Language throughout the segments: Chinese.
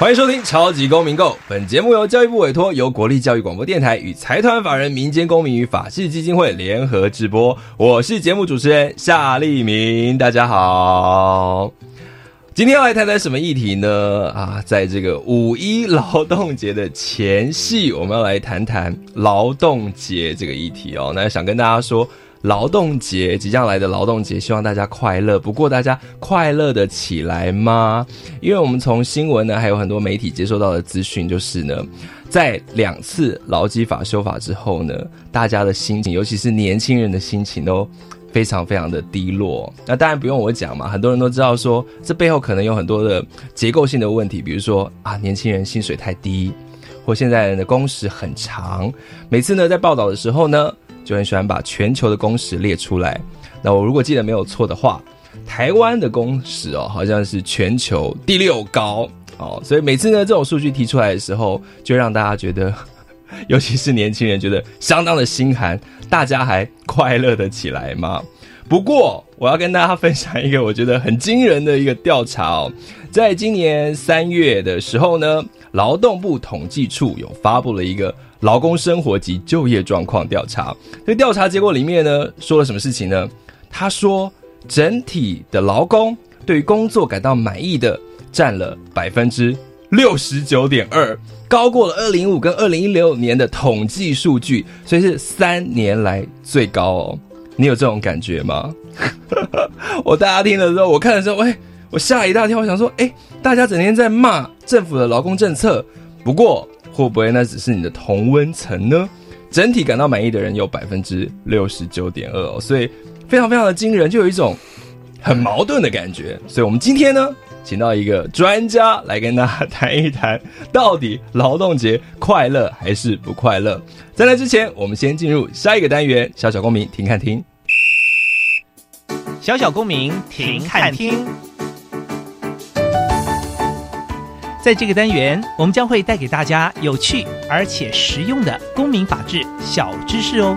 欢迎收听《超级公民购》，本节目由教育部委托，由国立教育广播电台与财团法人民间公民与法治基金会联合直播。我是节目主持人夏立明，大家好。今天要来谈谈什么议题呢？啊，在这个五一劳动节的前夕，我们要来谈谈劳动节这个议题哦。那想跟大家说。劳动节即将来的劳动节，希望大家快乐。不过，大家快乐的起来吗？因为我们从新闻呢，还有很多媒体接收到的资讯，就是呢，在两次劳基法修法之后呢，大家的心情，尤其是年轻人的心情，都非常非常的低落。那当然不用我讲嘛，很多人都知道说，这背后可能有很多的结构性的问题，比如说啊，年轻人薪水太低，或现在人的工时很长。每次呢，在报道的时候呢。就很喜欢把全球的工时列出来。那我如果记得没有错的话，台湾的工时哦，好像是全球第六高哦。所以每次呢，这种数据提出来的时候，就让大家觉得，尤其是年轻人觉得相当的心寒。大家还快乐的起来吗？不过，我要跟大家分享一个我觉得很惊人的一个调查哦。在今年三月的时候呢，劳动部统计处有发布了一个。劳工生活及就业状况调查，这个调查结果里面呢，说了什么事情呢？他说，整体的劳工对于工作感到满意的占了百分之六十九点二，高过了二零五跟二零一六年的统计数据，所以是三年来最高哦。你有这种感觉吗？我大家听了之后，我看的时候，哎，我吓一大跳，我想说，哎，大家整天在骂政府的劳工政策，不过。会不会那只是你的同温层呢？整体感到满意的人有百分之六十九点二哦，所以非常非常的惊人，就有一种很矛盾的感觉。所以我们今天呢，请到一个专家来跟大家谈一谈，到底劳动节快乐还是不快乐？在那之前，我们先进入下一个单元——小小公民听看听。小小公民听看听。在这个单元，我们将会带给大家有趣而且实用的公民法治小知识哦。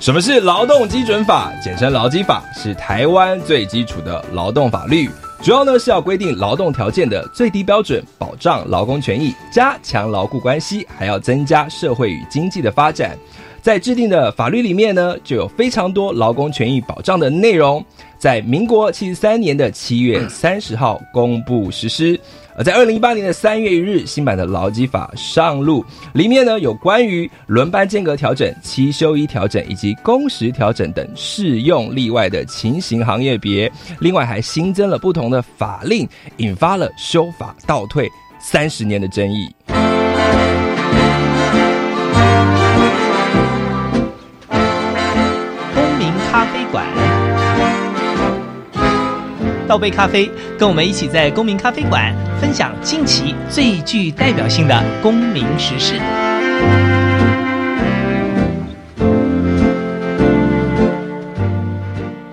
什么是劳动基准法？简称劳基法，是台湾最基础的劳动法律。主要呢是要规定劳动条件的最低标准，保障劳工权益，加强劳雇关系，还要增加社会与经济的发展。在制定的法律里面呢，就有非常多劳工权益保障的内容。在民国七十三年的七月三十号公布实施。而在二零一八年的三月一日，新版的劳基法上路，里面呢有关于轮班间隔调整、七休一调整以及工时调整等适用例外的情形行业别，另外还新增了不同的法令，引发了修法倒退三十年的争议。馆。倒杯咖啡，跟我们一起在公民咖啡馆分享近期最具代表性的公民时事。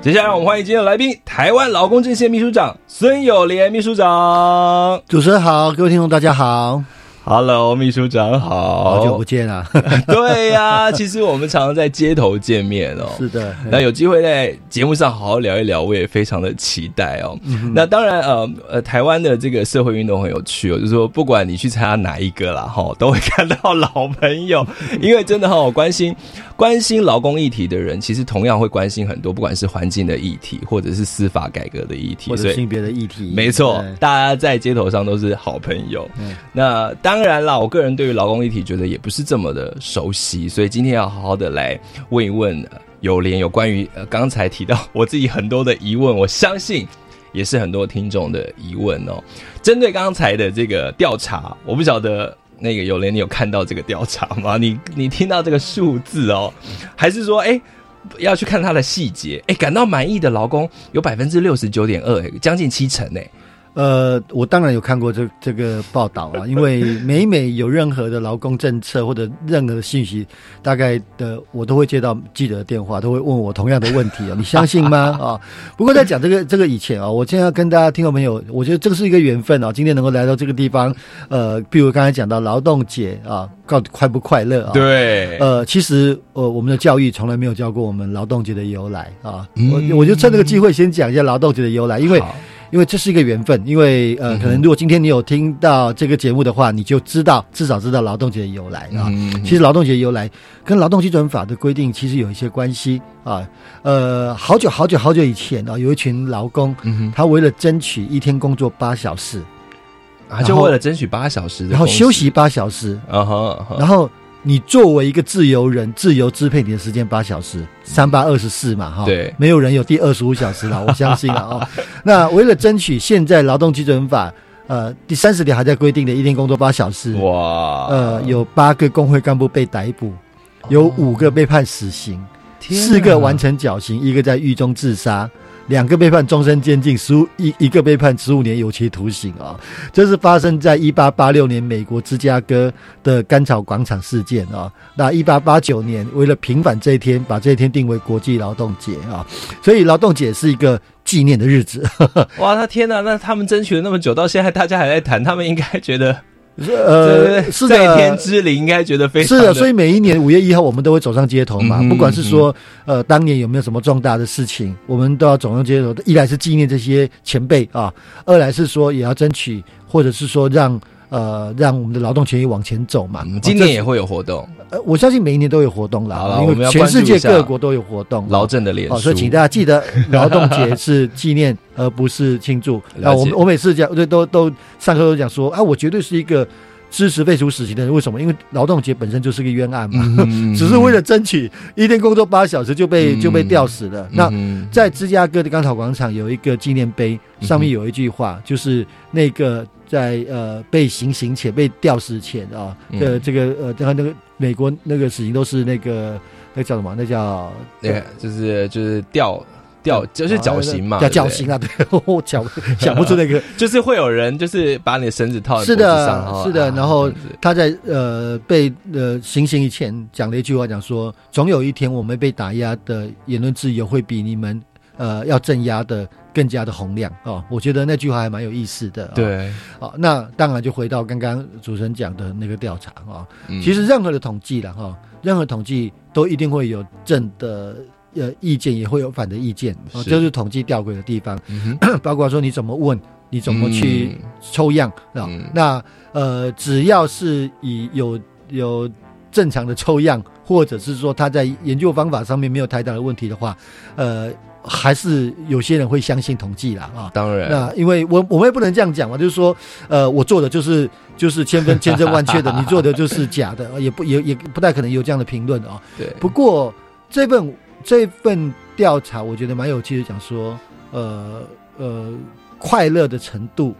接下来，我们欢迎今天的来宾——台湾劳工阵线秘书长孙友莲秘书长。主持人好，各位听众大家好。Hello，秘书长好，好久不见啊！对呀，其实我们常常在街头见面哦。是的，那有机会在节目上好好聊一聊，我也非常的期待哦。那当然，呃呃，台湾的这个社会运动很有趣哦，就是说不管你去参加哪一个啦，哈，都会看到老朋友，因为真的很关心。关心劳工议题的人，其实同样会关心很多，不管是环境的议题，或者是司法改革的议题，或者性别的议题。没错，大家在街头上都是好朋友。那当当然啦，我个人对于劳工议题觉得也不是这么的熟悉，所以今天要好好的来问一问有联有关于呃刚才提到我自己很多的疑问，我相信也是很多听众的疑问哦。针对刚才的这个调查，我不晓得。那个有莲，你有看到这个调查吗？你 你听到这个数字哦，还是说哎？要去看它的细节，哎，感到满意的劳工有百分之六十九点二，将近七成，哎。呃，我当然有看过这这个报道啊，因为每每有任何的劳工政策或者任何的信息，大概的我都会接到记者的电话，都会问我同样的问题啊，你相信吗？啊，不过在讲这个这个以前啊，我现在要跟大家听众朋友，我觉得这个是一个缘分啊，今天能够来到这个地方，呃，比如刚才讲到劳动节啊，告快不快乐啊？对，呃，其实呃，我们的教育从来没有教过我们劳动节的由来啊，我我就趁这个机会先讲一下劳动节的由来，因为。因为这是一个缘分，因为呃，可能如果今天你有听到这个节目的话，你就知道至少知道劳动节的由来啊。其实劳动节由来跟劳动基准法的规定其实有一些关系啊。呃，好久好久好久以前啊，有一群劳工，他为了争取一天工作八小时啊，就为了争取八小时，然后休息八小时然后。你作为一个自由人，自由支配你的时间八小时，三八二十四嘛，哈，对，没有人有第二十五小时了，我相信了啊。那为了争取现在劳动基准法，呃，第三十条还在规定的一天工作八小时，哇，呃，有八个工会干部被逮捕，有五个被判死刑，四个完成绞刑，一个在狱中自杀。两个被判终身监禁，十五一一个被判十五年有期徒刑啊！这是发生在一八八六年美国芝加哥的甘草广场事件啊。那一八八九年，为了平反这一天，把这一天定为国际劳动节啊。所以劳动节是一个纪念的日子。哇，他天哪！那他们争取了那么久，到现在大家还在谈，他们应该觉得。呃，是在天之灵，应该觉得非常是的。所以每一年五月一号，我们都会走上街头嘛。不管是说，呃，当年有没有什么重大的事情，我们都要走上街头。一来是纪念这些前辈啊，二来是说也要争取，或者是说让。呃，让我们的劳动权益往前走嘛。今年也会有活动，呃，我相信每一年都有活动啦，因为全世界各国都有活动。劳政的脸书，所以请大家记得，劳动节是纪念而不是庆祝。啊我我每次讲，对都都上课都讲说，啊，我绝对是一个。支持废除死刑的人为什么？因为劳动节本身就是个冤案嘛，只是为了争取一天工作八小时就被就被吊死了。那在芝加哥的甘草广场有一个纪念碑，上面有一句话，就是那个在呃被行刑前被吊死前啊的这个呃，然后那个美国那个死刑都是那个那叫什么？那叫那个就是就是吊。吊就是绞刑嘛，叫绞刑啊！对，我绞想不出那个，就是会有人就是把你的绳子套在是的，是的。然后他在呃被呃行刑以前讲了一句话，讲说总有一天我们被打压的言论自由会比你们呃要镇压的更加的洪亮哦。我觉得那句话还蛮有意思的。对，好，那当然就回到刚刚主持人讲的那个调查啊。其实任何的统计了哈，任何统计都一定会有正的。呃，意见也会有反的意见，就是统计吊诡的地方，包括说你怎么问，你怎么去抽样啊？那呃，只要是以有有正常的抽样，或者是说他在研究方法上面没有太大的问题的话，呃，还是有些人会相信统计啦啊。当然，那因为我我们也不能这样讲嘛，就是说，呃，我做的就是就是千分千真万确的，你做的就是假的，也不也也不太可能有这样的评论啊。对，不过这份。这份调查我觉得蛮有趣的，讲说，呃呃，快乐的程度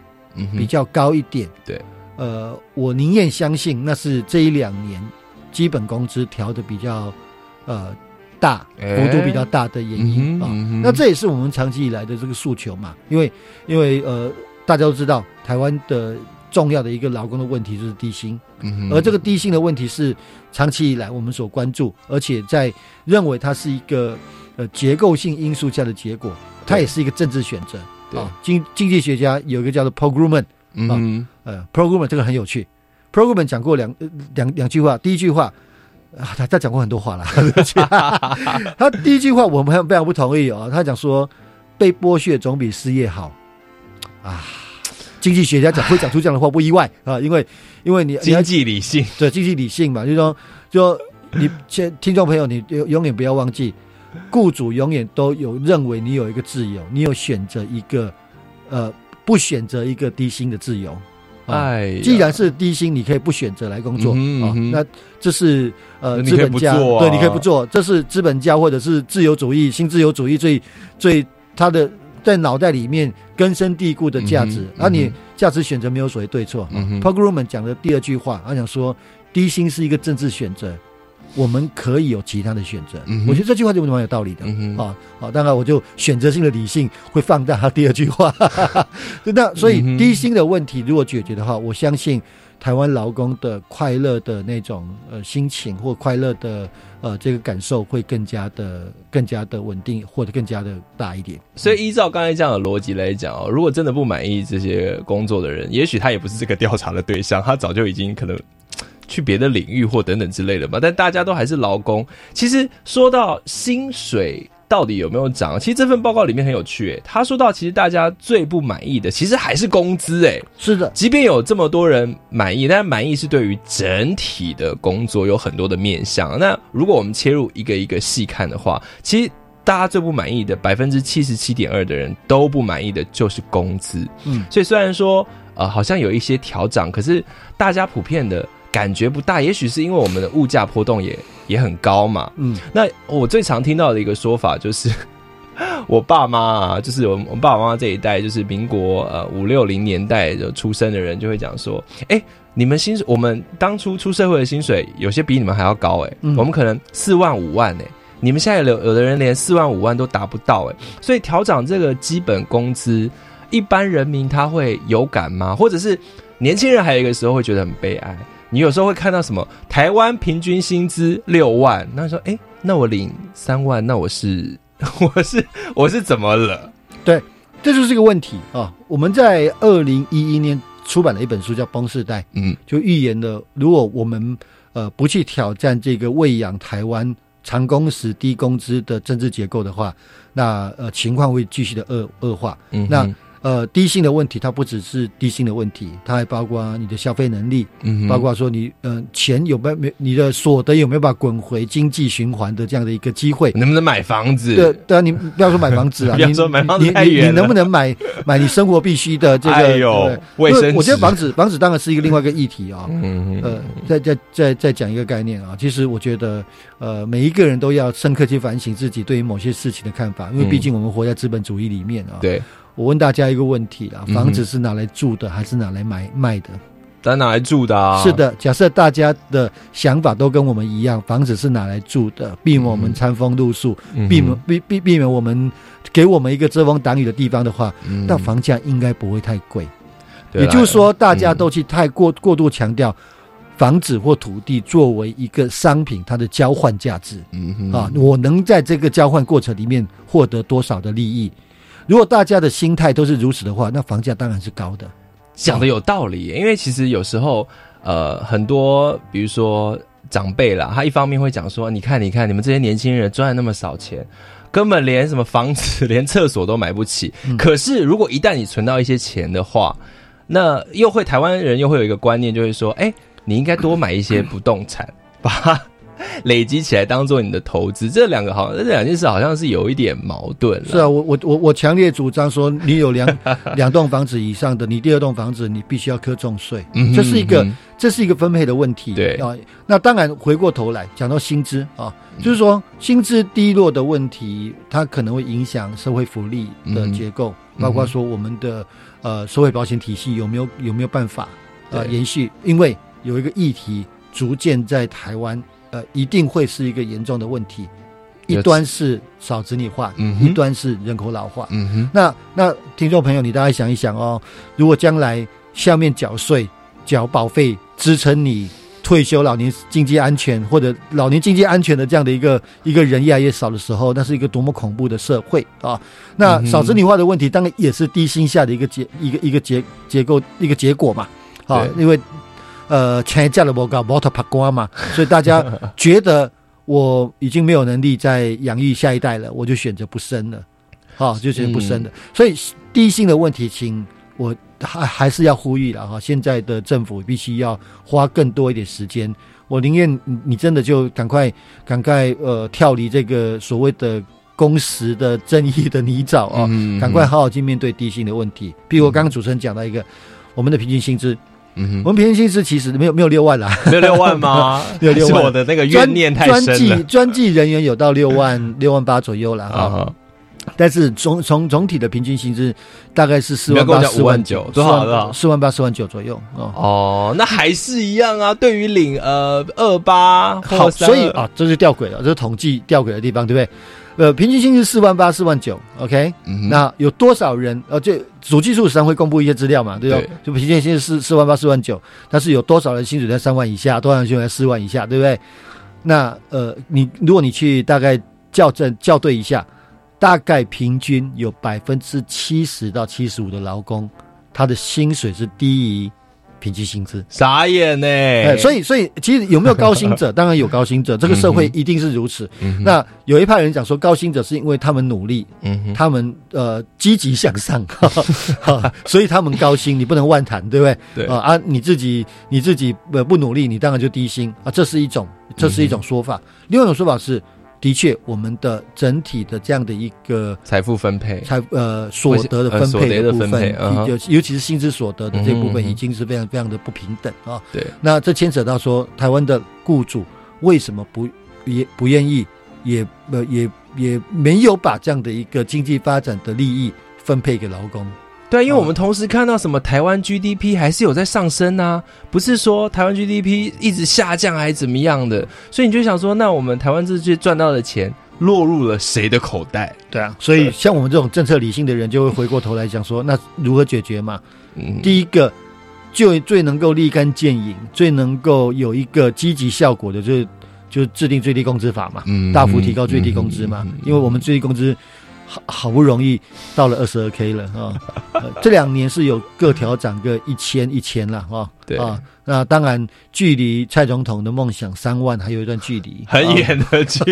比较高一点。对，呃，我宁愿相信那是这一两年基本工资调的比较呃大幅度比较大的原因啊。那这也是我们长期以来的这个诉求嘛，因为因为呃，大家都知道台湾的。重要的一个劳工的问题就是低薪，而这个低薪的问题是长期以来我们所关注，而且在认为它是一个呃结构性因素下的结果，它也是一个政治选择。啊，经经济学家有一个叫做 Programman 啊，呃，Programman 这个很有趣，Programman 讲过两两两句话，第一句话啊，他他讲过很多话了，他第一句话我们非常不同意啊，他讲说被剥削总比失业好啊。经济学家讲会讲出这样的话不意外啊，因为因为你经济理性对经济理性嘛，就是说就你听听众朋友，你永永远不要忘记，雇主永远都有认为你有一个自由，你有选择一个呃不选择一个低薪的自由。哎，既然是低薪，你可以不选择来工作啊，那这是呃资本家对你可以不做，这是资本家或者是自由主义新自由主义最最他的。在脑袋里面根深蒂固的价值，而你价值选择没有所谓对错。Paul Gruen 讲的第二句话，他想说低薪是一个政治选择。我们可以有其他的选择，嗯我觉得这句话就蛮有道理的啊啊！当然，我就选择性的理性会放大他第二句话。那所以低薪的问题如果解决的话，我相信台湾劳工的快乐的那种呃心情或快乐的呃这个感受会更加的更加的稳定，或者更加的大一点。所以依照刚才这样的逻辑来讲哦，如果真的不满意这些工作的人，也许他也不是这个调查的对象，他早就已经可能。去别的领域或等等之类的嘛，但大家都还是劳工。其实说到薪水到底有没有涨，其实这份报告里面很有趣，诶，他说到其实大家最不满意的其实还是工资，诶，是的，即便有这么多人满意，但满意是对于整体的工作有很多的面向。那如果我们切入一个一个细看的话，其实大家最不满意的百分之七十七点二的人都不满意的就是工资。嗯，所以虽然说呃好像有一些调涨，可是大家普遍的。感觉不大，也许是因为我们的物价波动也也很高嘛。嗯，那我最常听到的一个说法就是，我爸妈啊，就是我我爸爸妈妈这一代，就是民国呃五六零年代就出生的人，就会讲说，哎，你们薪水，我们当初出社会的薪水，有些比你们还要高，哎，我们可能四万五万，哎，你们现在有有的人连四万五万都达不到，哎，所以调整这个基本工资，一般人民他会有感吗？或者是年轻人还有一个时候会觉得很悲哀？你有时候会看到什么？台湾平均薪资六万，那说，哎，那我领三万，那我是 我是我是怎么了？对，这就是一个问题啊！我们在二零一一年出版了一本书，叫《崩世代》，嗯，就预言了，如果我们呃不去挑战这个喂养台湾长工时低工资的政治结构的话，那呃情况会继续的恶恶化。嗯，那。呃，低薪的问题，它不只是低薪的问题，它还包括你的消费能力，嗯，包括说你，嗯，钱有没有没，你的所得有没有办法滚回经济循环的这样的一个机会？能不能买房子？对对啊，你不要说买房子啊，不要说买房子太远你能不能买买你生活必须的这个？哎呦，卫生我觉得房子房子当然是一个另外一个议题啊。嗯呃，再再再再讲一个概念啊，其实我觉得，呃，每一个人都要深刻去反省自己对于某些事情的看法，因为毕竟我们活在资本主义里面啊。对。我问大家一个问题啊，房子是拿来住的还是拿来买卖的？当然拿来住的啊。是的，假设大家的想法都跟我们一样，房子是拿来住的，避免我们餐风露宿，避免避避避免我们给我们一个遮风挡雨的地方的话，那房价应该不会太贵。也就是说，大家都去太过过度强调房子或土地作为一个商品，它的交换价值。嗯啊，我能在这个交换过程里面获得多少的利益？如果大家的心态都是如此的话，那房价当然是高的。讲的有道理，因为其实有时候，呃，很多比如说长辈啦，他一方面会讲说：“你看，你看，你们这些年轻人赚那么少钱，根本连什么房子、连厕所都买不起。可是，如果一旦你存到一些钱的话，那又会台湾人又会有一个观念，就会说：哎，你应该多买一些不动产吧。” 累积起来当做你的投资，这两个好，这两件事好像是有一点矛盾。是啊，我我我我强烈主张说，你有两 两栋房子以上的，你第二栋房子你必须要课重税，这是一个这是一个分配的问题。对啊，那当然回过头来讲到薪资啊，就是说薪资低落的问题，它可能会影响社会福利的结构，包括说我们的呃社会保险体系有没有有没有办法呃延续？因为有一个议题逐渐在台湾。呃，一定会是一个严重的问题。一端是少子女化，嗯一端是人口老化。嗯哼，那那听众朋友，你大家想一想哦，如果将来下面缴税、缴保费支撑你退休、老年经济安全或者老年经济安全的这样的一个一个人越来越少的时候，那是一个多么恐怖的社会啊！那少子女化的问题，当然也是低薪下的一个结一个一个结结构一个结果嘛。啊，因为。呃，钱价的不高，摩托拍瓜嘛，所以大家觉得我已经没有能力再养育下一代了，我就选择不生了，好，就选择不生了。所以低薪的问题，请我还还是要呼吁了哈，现在的政府必须要花更多一点时间。我宁愿你真的就赶快赶快呃跳离这个所谓的工时的正义的泥沼啊，赶快好好去面对低薪的问题。比如我刚刚主持人讲到一个，我们的平均薪资。我们平均薪资其实没有没有六万啦，没有六万吗？没有六万，我的那个怨念太深了。专技专技人员有到六万 六万八左右了啊。但是总从总体的平均薪资大概是四万八、四万九，多少了四万八、四万九左右哦。哦，那还是一样啊。对于领呃二八，好，所以啊，这是吊诡了，这是统计吊诡的地方，对不对？呃，平均薪资四万八、四万九，OK。那有多少人？呃，这主技术实际上会公布一些资料嘛，对不对？就平均薪资四四万八、四万九，但是有多少人薪水在三万以下，多少人薪水在四万以下，对不对？那呃，你如果你去大概校正校对一下。大概平均有百分之七十到七十五的劳工，他的薪水是低于平均薪资，傻眼呢。哎，所以，所以其实有没有高薪者？当然有高薪者，这个社会一定是如此。那有一派人讲说，高薪者是因为他们努力，嗯，他们呃积极向上，所以他们高薪，你不能妄谈，对不对？对啊啊，你自己你自己呃不努力，你当然就低薪啊，这是一种，这是一种说法。另外一种说法是。的确，我们的整体的这样的一个财富分配、财呃所得的分配的部分，尤尤其是薪资所得的这部分，已经是非常非常的不平等啊。对，那这牵扯到说，台湾的雇主为什么不也不愿意，也呃也也没有把这样的一个经济发展的利益分配给劳工？对，因为我们同时看到什么台湾 GDP 还是有在上升呐，不是说台湾 GDP 一直下降还是怎么样的，所以你就想说，那我们台湾这些赚到的钱落入了谁的口袋？对啊，所以像我们这种政策理性的人，就会回过头来讲说，那如何解决嘛？嗯，第一个就最能够立竿见影、最能够有一个积极效果的，就是就制定最低工资法嘛，嗯，大幅提高最低工资嘛，因为我们最低工资。好好不容易到了二十二 K 了啊！这两年是有各调涨个一千一千了啊！对啊，那当然距离蔡总统的梦想三万还有一段距离，很远的距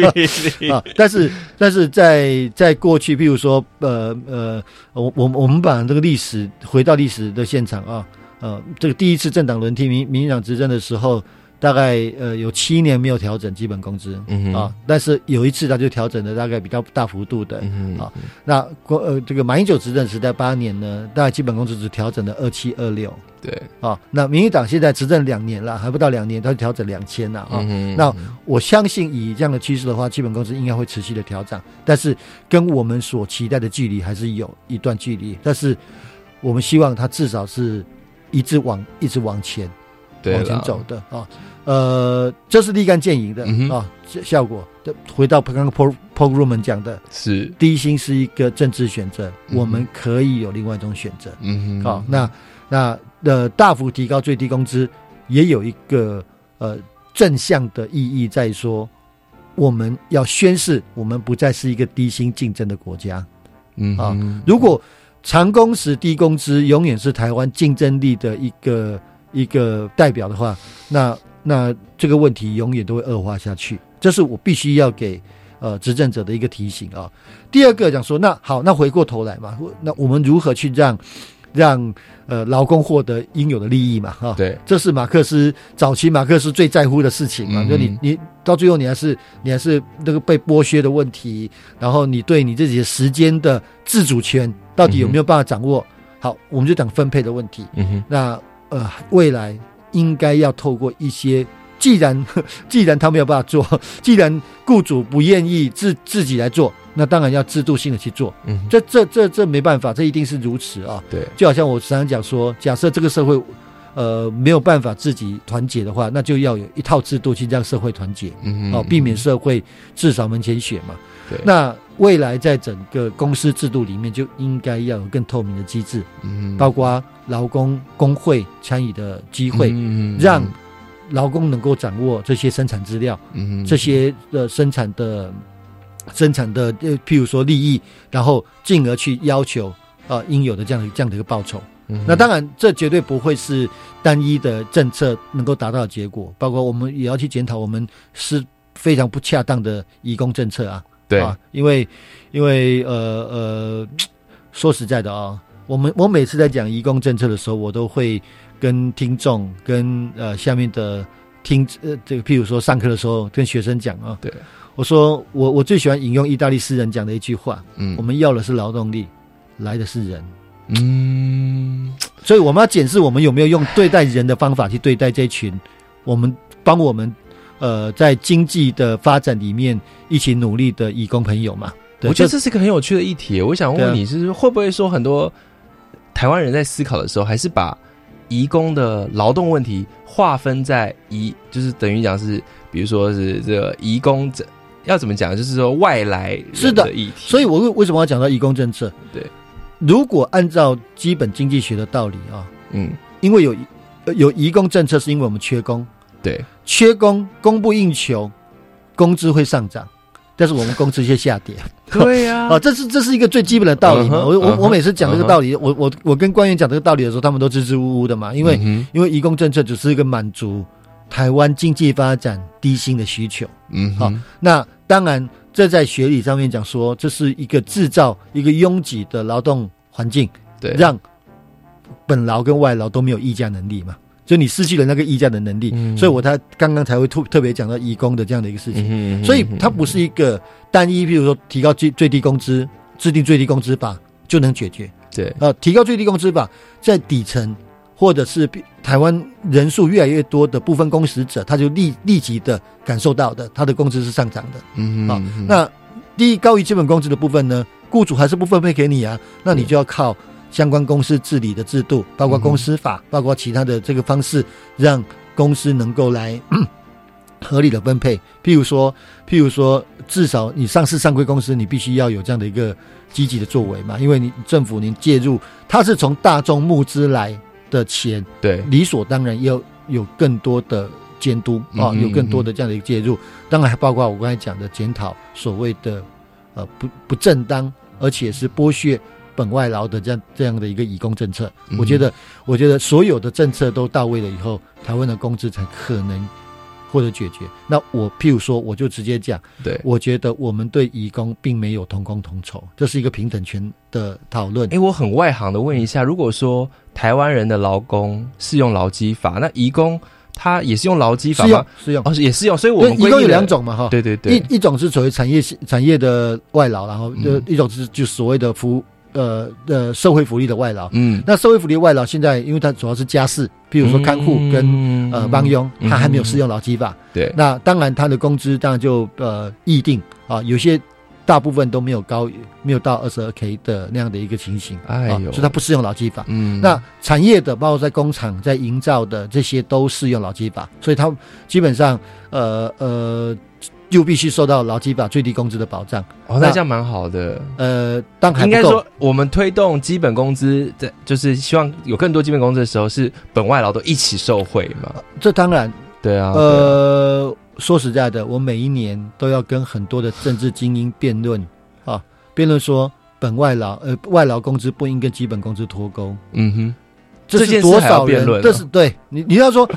离 啊！但是但是在在过去，譬如说呃呃，我我我们把这个历史回到历史的现场啊，呃，这个第一次政党轮替民民进党执政的时候。大概呃有七年没有调整基本工资啊，但是有一次他就调整了大概比较大幅度的啊。那国呃这个马英九执政时代八年呢，大概基本工资只调整了二七二六。对啊，那民进党现在执政两年了，还不到两年，他就调整两千了啊。那我相信以这样的趋势的话，基本工资应该会持续的调整，但是跟我们所期待的距离还是有一段距离。但是我们希望它至少是一直往一直往前。往前走的啊，呃，这是立竿见影的啊，效果。回到刚刚 Paul Paul Roman 讲的，是低薪是一个政治选择，我们可以有另外一种选择。嗯，好，那那呃，大幅提高最低工资也有一个呃正向的意义，在说我们要宣誓我们不再是一个低薪竞争的国家。嗯啊，如果长工时低工资永远是台湾竞争力的一个。一个代表的话，那那这个问题永远都会恶化下去，这是我必须要给呃执政者的一个提醒啊。第二个讲说，那好，那回过头来嘛，那我们如何去让让呃劳工获得应有的利益嘛？哈，对，这是马克思早期马克思最在乎的事情嘛。就你你到最后你还是你还是那个被剥削的问题，然后你对你自己的时间的自主权到底有没有办法掌握？好，我们就讲分配的问题。嗯哼，那。呃，未来应该要透过一些，既然 既然他没有办法做，既然雇主不愿意自自己来做，那当然要制度性的去做。嗯，这这这这没办法，这一定是如此啊。对，就好像我常常讲说，假设这个社会呃没有办法自己团结的话，那就要有一套制度去让社会团结。嗯哦，避免社会至少门前雪嘛。对，那。未来在整个公司制度里面就应该要有更透明的机制，嗯，包括劳工工会参与的机会，嗯，让劳工能够掌握这些生产资料，嗯，这些的生产的生产的呃，譬如说利益，然后进而去要求啊应有的这样的这样的一个报酬。那当然，这绝对不会是单一的政策能够达到的结果，包括我们也要去检讨我们是非常不恰当的移工政策啊。对。啊，因为，因为呃呃，说实在的啊，我们我每次在讲移工政策的时候，我都会跟听众、跟呃下面的听呃这个，譬如说上课的时候跟学生讲啊，对，我说我我最喜欢引用意大利诗人讲的一句话，嗯，我们要的是劳动力，来的是人，嗯，所以我们要检视我们有没有用对待人的方法去对待这群我们帮我们。呃，在经济的发展里面一起努力的义工朋友嘛，我觉得这是一个很有趣的议题。我想问你，是会不会说很多台湾人在思考的时候，还是把移工的劳动问题划分在移，就是等于讲是，比如说是这个移工这要怎么讲，就是说外来是的的议题。所以我为为什么要讲到移工政策？对，如果按照基本经济学的道理啊，嗯，因为有呃有移工政策，是因为我们缺工，对，缺工供不应求，工资会上涨，但是我们工资却下跌。对呀。啊，这是这是一个最基本的道理。嘛。我我我每次讲这个道理，我我我跟官员讲这个道理的时候，他们都支支吾吾的嘛，因为、嗯因为移工政策只是一个满足台湾经济发展低薪的需求。好嗯好，那当然，这在学理上面讲说，这是一个制造一个拥挤的劳动环境，对，让本劳跟外劳都没有议价能力嘛，就你失去了那个议价的能力，嗯。所以我才刚刚才会特特别讲到移工的这样的一个事情。所以它不是一个单一，譬如说提高最最低工资、制定最低工资法就能解决。对，呃，提高最低工资法在底层，或者是台湾人数越来越多的部分工时者，他就立立即的感受到的，他的工资是上涨的。好嗯哼，那低高于基本工资的部分呢，雇主还是不分配给你啊，那你就要靠相关公司治理的制度，包括公司法，包括其他的这个方式，让公司能够来 合理的分配。譬如说，譬如说，至少你上市上柜公司，你必须要有这样的一个积极的作为嘛，因为你政府您介入，它是从大众募资来的钱，对，理所当然要有更多的监督啊，嗯有更多的这样的一个介入。当然还包括我刚才讲的检讨所谓的呃不不正当，而且是剥削本外劳的这样这样的一个以工政策。嗯我觉得，我觉得所有的政策都到位了以后，台湾的工资才可能获得解决。那我譬如说，我就直接讲，对。我觉得我们对移工并没有同工同酬，这是一个平等权的讨论哎，。我很外行的问一下，如果说台湾人的劳工适用劳基法，那移工他也是用劳基法吗？适用，哦，也是用，所以我们规定的两种嘛，哈。对对对，一一种是所谓产业产业的外劳，然后呃嗯一种是就所谓的服呃呃社会福利的外劳。嗯，那社会福利外劳现在，因为它主要是家事，比如说看护跟、嗯呃帮佣，他还没有适用劳基法。对，那当然，他的工资当然就呃议定啊，有些大部分都没有高，没有到二十二 k 的那样的一个情形。哎呦啊所以它不适用劳基法。嗯，那产业的，包括在工厂、在营造的这些都适用劳基法，所以它基本上呃呃就必须受到劳基法最低工资的保障。哦，那这样蛮好的。呃，当然还应该说，我们推动基本工资，的就是希望有更多基本工资的时候，是本外劳都一起受惠嘛？这当然对啊，呃，说实在的，我每一年都要跟很多的政治精英辩论啊，辩论说本外劳呃外劳工资不应跟基本工资脱钩。嗯哼，这是多少人？辩论啊这是对你你要说，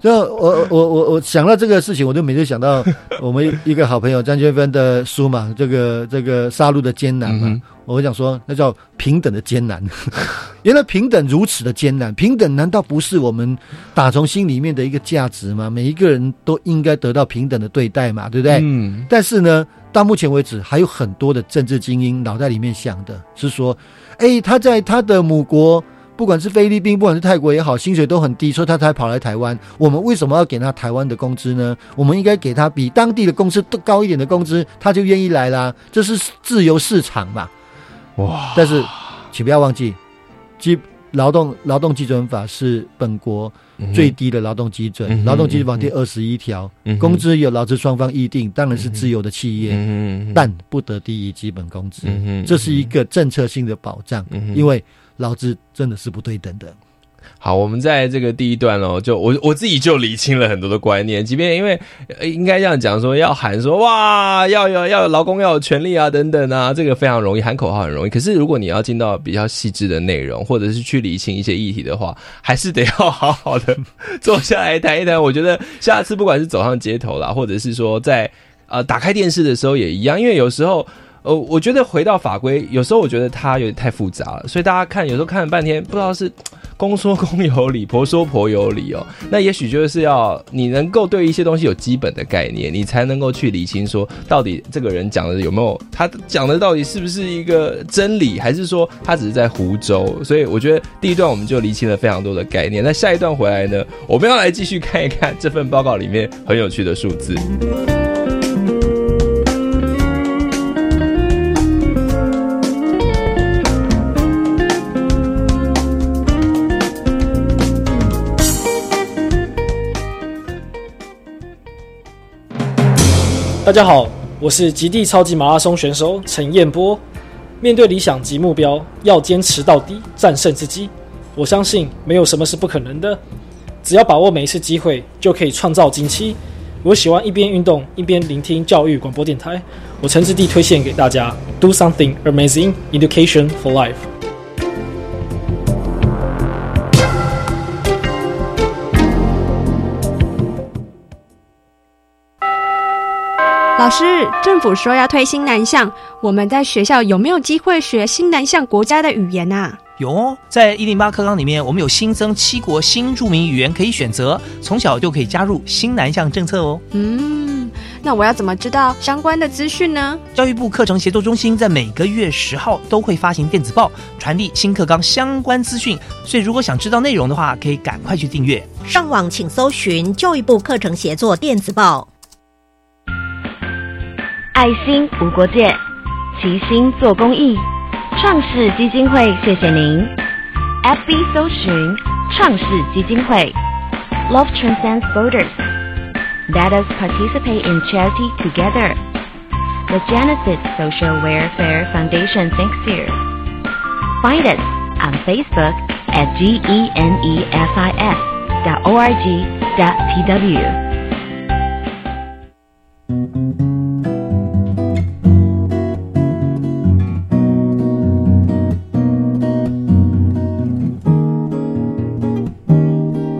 就我我我我想到这个事情，我就每次想到 我们一个好朋友张娟芬的书嘛，这个这个杀戮的艰难嘛，嗯我会讲说那叫平等的艰难。原来平等如此的艰难，平等难道不是我们打从心里面的一个价值吗？每一个人都应该得到平等的对待嘛，对不对？嗯，但是呢，到目前为止，还有很多的政治精英脑袋里面想的是说，哎，他在他的母国，不管是菲律宾，不管是泰国也好，薪水都很低，所以他才跑来台湾。我们为什么要给他台湾的工资呢？我们应该给他比当地的工资都高一点的工资，他就愿意来啦。这是自由市场嘛。哇，但是，请不要忘记，基劳动劳动基准法是本国嗯最低的劳动基准，嗯劳动基准法第嗯二十一条，嗯工资由劳资双方议定，当然是自由的企业。嗯，但不得低于基本工资，嗯这是一个政策性的保障，嗯因为劳资真的是不对等的。好，我们在这个第一段哦，就我我自己就理清了很多的观念，即便因为、应该这样讲说，要喊说哇，要有要劳工要有权利啊等等啊，这个非常容易，喊口号很容易。可是如果你要进到比较细致的内容，或者是去理清一些议题的话，还是得要好好的坐下来谈一谈。我觉得下次不管是走上街头啦，或者是说在呃打开电视的时候也一样，因为有时候。呃，我觉得回到法规，有时候我觉得它有点太复杂了，所以大家看有时候看了半天，不知道是 公说公有理，婆说婆有理哦。那也许就是要你能够对一些东西有基本的概念，你才能够去理清说，到底这个人讲的有没有，他讲的到底是不是一个真理，还是说他只是在胡诌？所以我觉得第一段我们就理清了非常多的概念。那下一段回来呢，我们要来继续看一看这份报告里面很有趣的数字。大家好，我是极地超级马拉松选手陈彦波。面对理想及目标，要坚持到底，战胜自己。我相信没有什么是不可能的，只要把握每一次机会，就可以创造惊奇。我喜欢一边运动一边聆听教育广播电台，我诚挚地推荐给大家：Do something amazing, education for life。老师，政府说要推新南向，我们在学校有没有机会学新南向国家的语言啊？有哦，在一零八课纲里面，我们有新增七国新著名语言可以选择，从小就可以加入新南向政策哦。嗯，那我要怎么知道相关的资讯呢？教育部课程协作中心在每个月十号都会发行电子报，传递新课纲相关资讯，所以如果想知道内容的话，可以赶快去订阅。上网请搜寻教育部课程协作电子报。爱心无国界，齐心做公益。创世基金会，谢谢您。FB 搜寻创世基金会，Love transcends borders. Let us participate in charity together. The Genesis Social Welfare Foundation thanks you. Find us on Facebook at genefis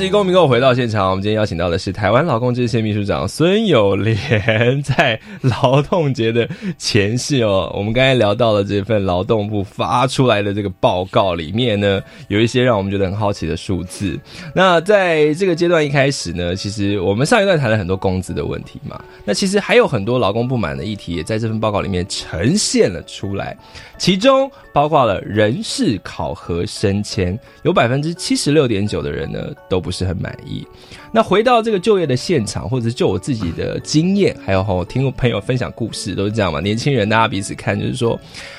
级公民跟我回到现场，我们今天邀请到的是台湾劳工支线秘书长孙友莲，在劳动节的前夕哦，我们刚才聊到了这份劳动部发出来的这个报告里面呢，有一些让我们觉得很好奇的数字。那在这个阶段一开始呢，其实我们上一段谈了很多工资的问题嘛，那其实还有很多劳工不满的议题也在这份报告里面呈现了出来，其中包括了人事考核升迁，有百分之七十六点九的人呢。都不不是很满意。那回到这个就业的现场，或者就我自己的经验，还有和听朋友分享故事，都是这样嘛。年轻人大家彼此看，就是说，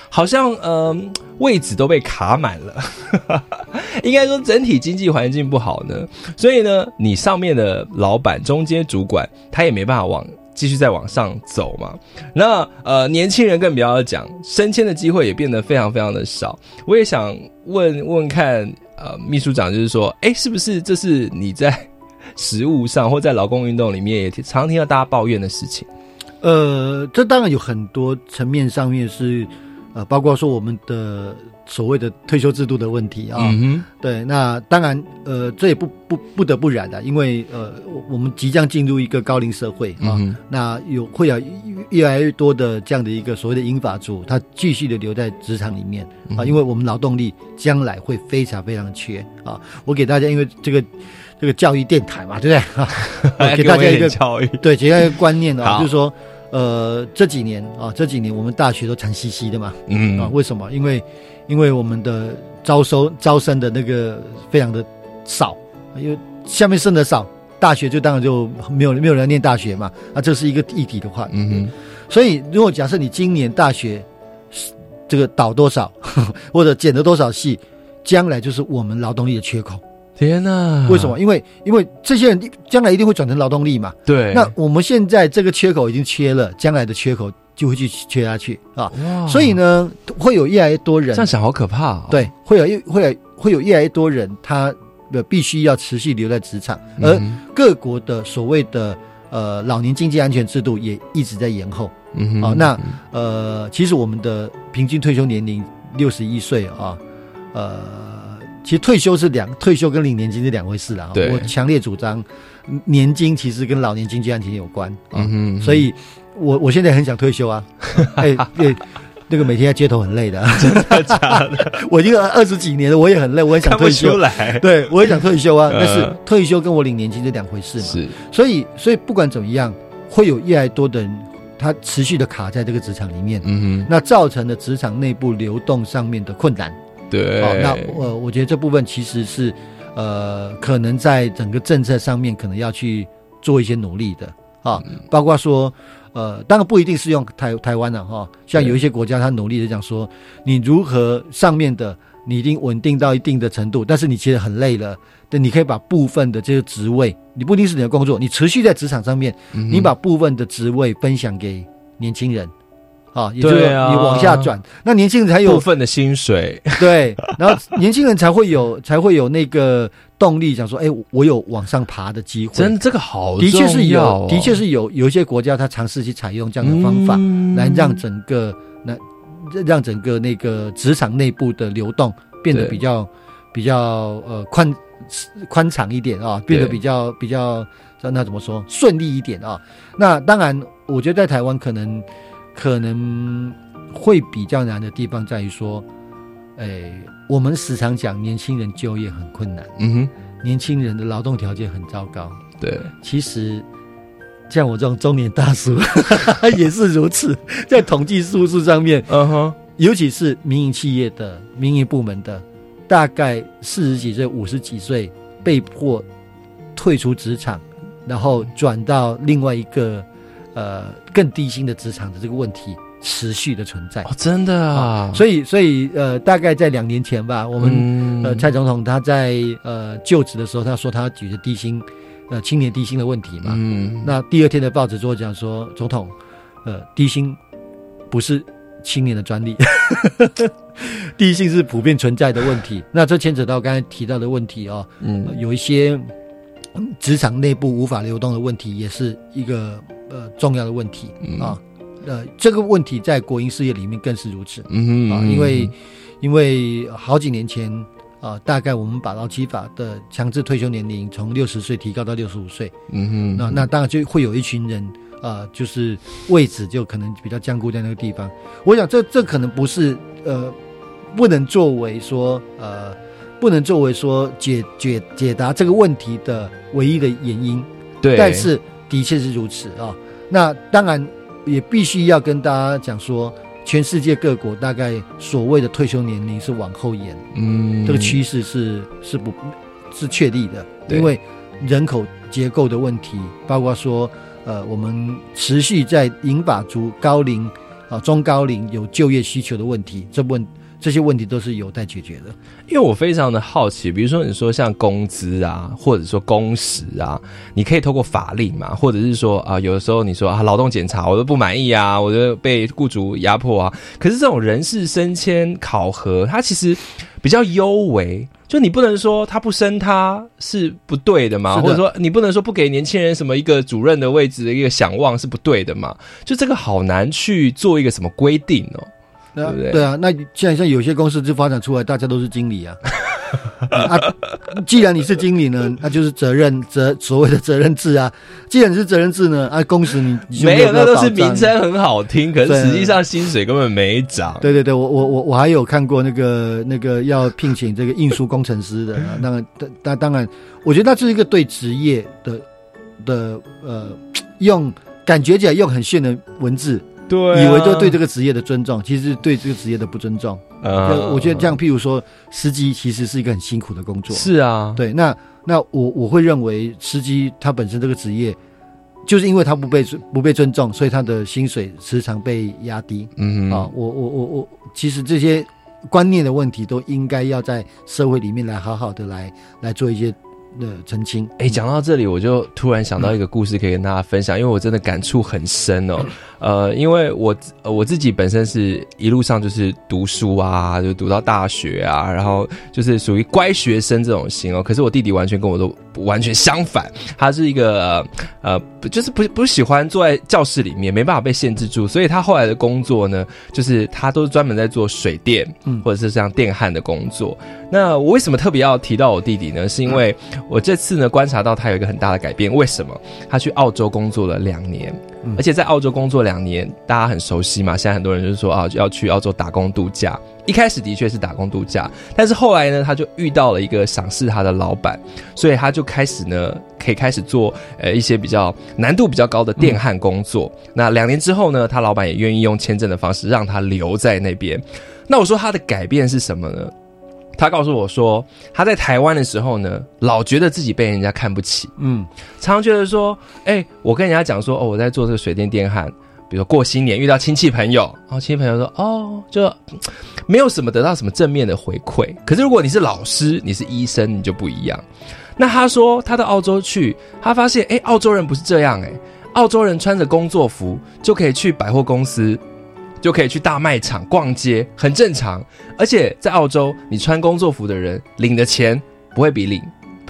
好像嗯位置都被卡满了。应该说整体经济环境不好呢，所以呢，你上面的老板、中间主管，他也没办法往继续再往上走嘛。那呃，年轻人更不要讲，升迁的机会也变得非常非常的少。我也想问问看。呃，秘书长就是说，哎，是不是这是你在食物上或在劳工运动里面也常听到大家抱怨的事情？呃，这当然有很多层面上面是，呃，包括说我们的所谓的退休制度的问题啊。嗯对，那当然，呃，这也不不不得不然的，因为呃，我们即将进入一个高龄社会啊，那有会有越来越多的这样的一个所谓的英法族，他继续的留在职场里面啊，因为我们劳动力将来会非常非常缺啊。我给大家，因为这个这个教育电台嘛，对不对？给大家一个教育，对，给大家一个观念啊，就是说。呃，这几年啊，这几年我们大学都惨兮兮的嘛，嗯啊，为什么？因为，因为我们的招收招生的那个非常的少，因为下面剩的少，大学就当然就没有没有人念大学嘛，啊，这是一个议题的话，嗯哼，所以如果假设你今年大学这个倒多少，或者减了多少系，将来就是我们劳动力的缺口。天呐！为什么？因为因为这些人将来一定会转成劳动力嘛。对。那我们现在这个缺口已经缺了，将来的缺口就会去缺下去啊。所以呢，会有越来越多人。这样想好可怕。对，会有越会有会有越来越多人，他的必须要持续留在职场，而各国的所谓的呃老年经济安全制度也一直在延后。嗯。啊，那呃，其实我们的平均退休年龄六十一岁啊，呃。其实退休是两退休跟领年金是两回事啦。我强烈主张年金其实跟老年经济安全有关啊，所以我我现在很想退休啊。哎，那个每天在街头很累的，真的假的？我已经二十几年了，我也很累，我也想退休来。对，我也想退休啊。但是退休跟我领年金是两回事嘛。是，所以所以不管怎么样，会有越来越多的人，他持续的卡在这个职场里面，嗯哼那造成了职场内部流动上面的困难。对，哦，那呃，我觉得这部分其实是呃，可能在整个政策上面可能要去做一些努力的啊，包括说呃，当然不一定是用台台湾的哈，像有一些国家，他努力的讲说，你如何上面的你已经稳定到一定的程度，但是你其实很累了，但你可以把部分的这个职位，你不一定是你的工作，你持续在职场上面，你把部分的职位分享给年轻人。啊，也就是你往下转，那年轻人才有部分的薪水，对，然后年轻人才会有 才会有那个动力，讲说，哎，我有往上爬的机会。真的这个好的确是有，的确是有有一些国家，他尝试去采用这样的方法，嗯。来让整个那让整个那个职场内部的流动变得比较比较呃宽宽敞一点啊，变得比较比较那怎么说顺利一点啊？那当然，我觉得在台湾可能可能会比较难的地方在于说，哎，我们时常讲年轻人就业很困难，嗯哼，年轻人的劳动条件很糟糕。对，其实像我这种中年大叔 也是如此，在统计数字上面，嗯哼，尤其是民营企业的民营部门的，大概四十几岁、五十几岁被迫退出职场，然后转到另外一个呃更低薪的职场的这个问题持续的存在。哦，真的啊，所以，所以呃，大概在两年前吧，我们、嗯呃蔡总统他在呃就职的时候，他说他举着低薪呃青年低薪的问题嘛。嗯，那第二天的报纸就讲说，总统呃低薪不是青年的专利，低薪是普遍存在的问题。那这牵扯到刚才提到的问题哦，嗯呃有一些嗯职场内部无法流动的问题，也是一个呃重要的问题嗯啊。呃，这个问题在国营事业里面更是如此。啊，嗯哼，因为因为好几年前啊，大概我们把劳基法的强制退休年龄从六十岁提高到六十五岁，嗯哼，那那当然就会有一群人啊，就是位置就可能比较僵固在那个地方。我想这这可能不是呃不能作为说呃不能作为说解解解答这个问题的唯一的原因，对，但是的确是如此啊。那当然也必须要跟大家讲说，全世界各国大概所谓的退休年龄是往后延，嗯，这个趋势是是不是确立的，因为人口结构的问题，包括说呃我们持续在引发出高龄啊中高龄有就业需求的问题，这问这些问题都是有待解决的。因为我非常的好奇，比如说你说像工资啊，或者说工时啊，你可以透过法令嘛，或者是说啊、有的时候你说啊，劳动检查我都不满意啊，我就被雇主压迫啊。可是这种人事升迁考核，它其实比较优为，就你不能说他不升他是不对的嘛，的或者说你不能说不给年轻人什么一个主任的位置的一个想望是不对的嘛，就这个好难去做一个什么规定哦。那对不对啊，那现在像有些公司就发展出来，大家都是经理啊。啊，既然你是经理呢，那就是责任责所谓的责任制啊。既然你是责任制呢，啊，工时你你没有，那都是名称很好听，可是实际上薪水根本没涨。对对对，我我我我还有看过那个那个要聘请这个运输工程师的，啊当然，当当然，我觉得那是一个对职业的的呃，用感觉起来用很炫的文字，对啊以为就对这个职业的尊重，其实是对这个职业的不尊重。呃就我觉得这样，譬如说司机其实是一个很辛苦的工作，是啊，对。那那我我会认为司机他本身这个职业，就是因为他不被不被尊重，所以他的薪水时常被压低。嗯哼啊，我我我我，其实这些观念的问题都应该要在社会里面来好好的来来做一些呃澄清。哎，讲到这里，我就突然想到一个故事可以跟大家分享，因为我真的感触很深哦。呃，因为我呃我自己本身是一路上就是读书啊，就读到大学啊，然后就是属于乖学生这种型哦。可是我弟弟完全跟我都完全相反，他是一个呃，不就是不不喜欢坐在教室里面，没办法被限制住，所以他后来的工作呢，就是他都是专门在做水电，嗯或者是像电焊的工作。那我为什么特别要提到我弟弟呢？是因为我这次呢观察到他有一个很大的改变。为什么？他去澳洲工作了两年，而且在澳洲工作两年，大家很熟悉嘛。现在很多人就是说啊，要去澳洲打工度假。一开始的确是打工度假，但是后来呢，他就遇到了一个赏识他的老板，所以他就开始呢，可以开始做呃一些比较难度比较高的电焊工作。那两年之后呢，他老板也愿意用签证的方式让他留在那边。那我说他的改变是什么呢？他告诉我说，他在台湾的时候呢，老觉得自己被人家看不起，嗯，常常觉得说，哎、我跟人家讲说，哦，我在做这个水电电焊，比如说过新年遇到亲戚朋友，然后亲戚朋友说，哦，就嗯没有什么得到什么正面的回馈。可是如果你是老师，你是医生，你就不一样。那他说他到澳洲去，他发现，哎、澳洲人不是这样、哎，澳洲人穿着工作服就可以去百货公司。就可以去大卖场逛街，很正常。而且在澳洲，你穿工作服的人领的钱不会比领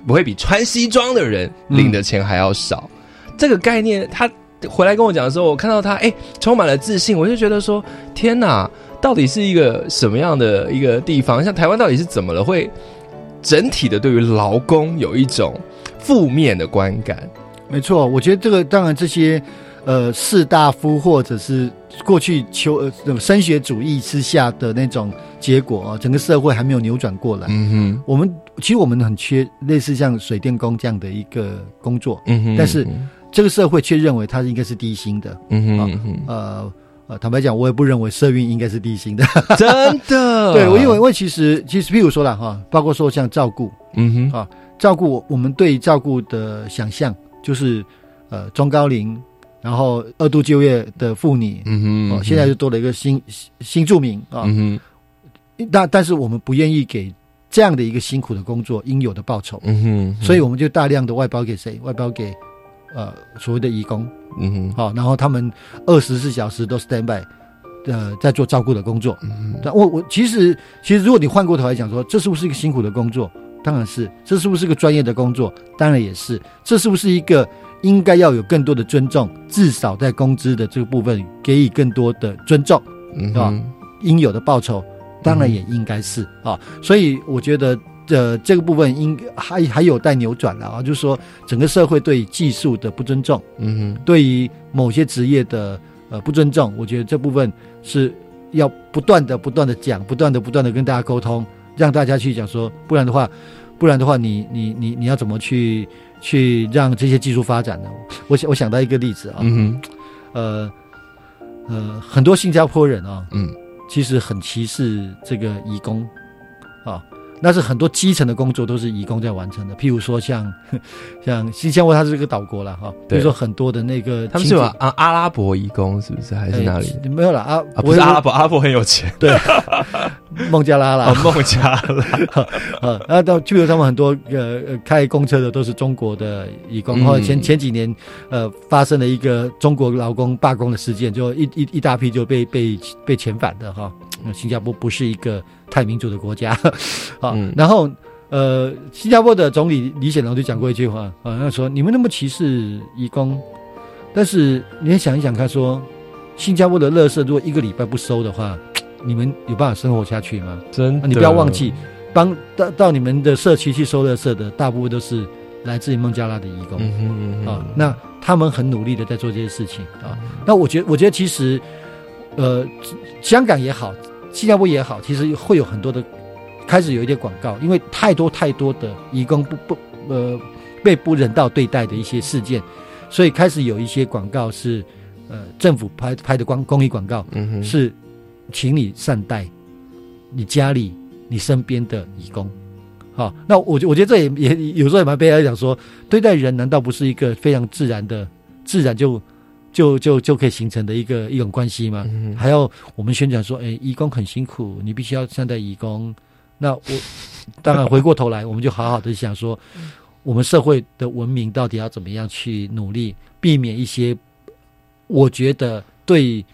不会比穿西装的人领的钱还要少。这个概念，他回来跟我讲的时候，我看到他哎、充满了自信，我就觉得说天哪，到底是一个什么样的一个地方？像台湾到底是怎么了？会整体的对于劳工有一种负面的观感。没错，我觉得这个当然这些呃士大夫或者是过去求呃那种升学主义之下的那种结果啊，整个社会还没有扭转过来。嗯哼我们其实我们很缺类似像水电工这样的一个工作，嗯哼但是这个社会却认为它应该是低薪的。嗯啊哼嗯呃呃，坦白讲，我也不认为社运应该是低薪的。哼，真的，对，我因为因为其实其实譬如说了哈，包括说像照顾嗯哼啊，照顾我们对照顾的想象就是呃中高龄，然后二度就业的妇女，嗯哼哦，现在就多了一个新新住民啊，嗯哼但但是我们不愿意给这样的一个辛苦的工作应有的报酬，嗯哼，所以我们就大量的外包给谁？外包给呃所谓的义工，嗯哼好、然后他们二十四小时都 stand by，呃，在做照顾的工作。嗯但我我其实其实如果你换过头来讲说，这是不是一个辛苦的工作？当然是。这是不是一个专业的工作？当然也是。这是不是一个应该要有更多的尊重？至少在工资的这个部分给予更多的尊重，啊嗯哼应有的报酬，当然也应该是啊。所以我觉得。呃，这个部分应还还有待扭转了啊，就是说整个社会对技术的不尊重，嗯哼对于某些职业的呃不尊重，我觉得这部分是要不断的、不断的讲，不断的、不断的跟大家沟通，让大家去讲说，不然的话，不然的话你，你你你要怎么去去让这些技术发展呢？我想我想到一个例子啊，嗯呃呃，很多新加坡人啊，嗯其实很歧视这个移工啊。那是很多基层的工作都是移工在完成的，譬如说像 像新加坡，它是一个岛国了哈，比如说很多的那个他们是有阿阿拉伯移工是不是？还是哪里？哎没有了啊，啊，不是阿拉伯，阿拉伯很有钱对，孟加拉啦哦，，孟加拉，啊，那到就比如他们很多呃呃开公车的都是中国的义工，嗯或者前前几年呃发生了一个中国劳工罢工的事件，就一一一大批就被被被遣返的哈。那新加坡不是一个太民主的国家 啊，嗯然后。呃，新加坡的总理李显龙就讲过一句话啊，他说：“你们那么歧视义工，但是你也想一想看说，新加坡的垃圾如果一个礼拜不收的话，你们有办法生活下去吗？真的，你不要忘记，帮到到你们的社区去收垃圾的，大部分都是来自于孟加拉的义工、嗯哼嗯。那他们很努力的在做这些事情啊。那我觉得，我觉得其实，呃，香港也好，新加坡也好，其实会有很多的开始有一些广告，因为太多太多的义工不不呃被不人道对待的一些事件，所以开始有一些广告是呃政府拍拍的光公益广告，嗯哼是请你善待你家里、你身边的义工。好，那我觉我觉得这也也有时候也蛮悲哀，讲说对待人难道不是一个非常自然的、自然就就就就可以形成的一个一种关系嘛？嗯还要我们宣传说，哎，义工很辛苦，你必须要善待义工。那我当然回过头来，我们就好好的想说，我们社会的文明到底要怎么样去努力，避免一些我觉得对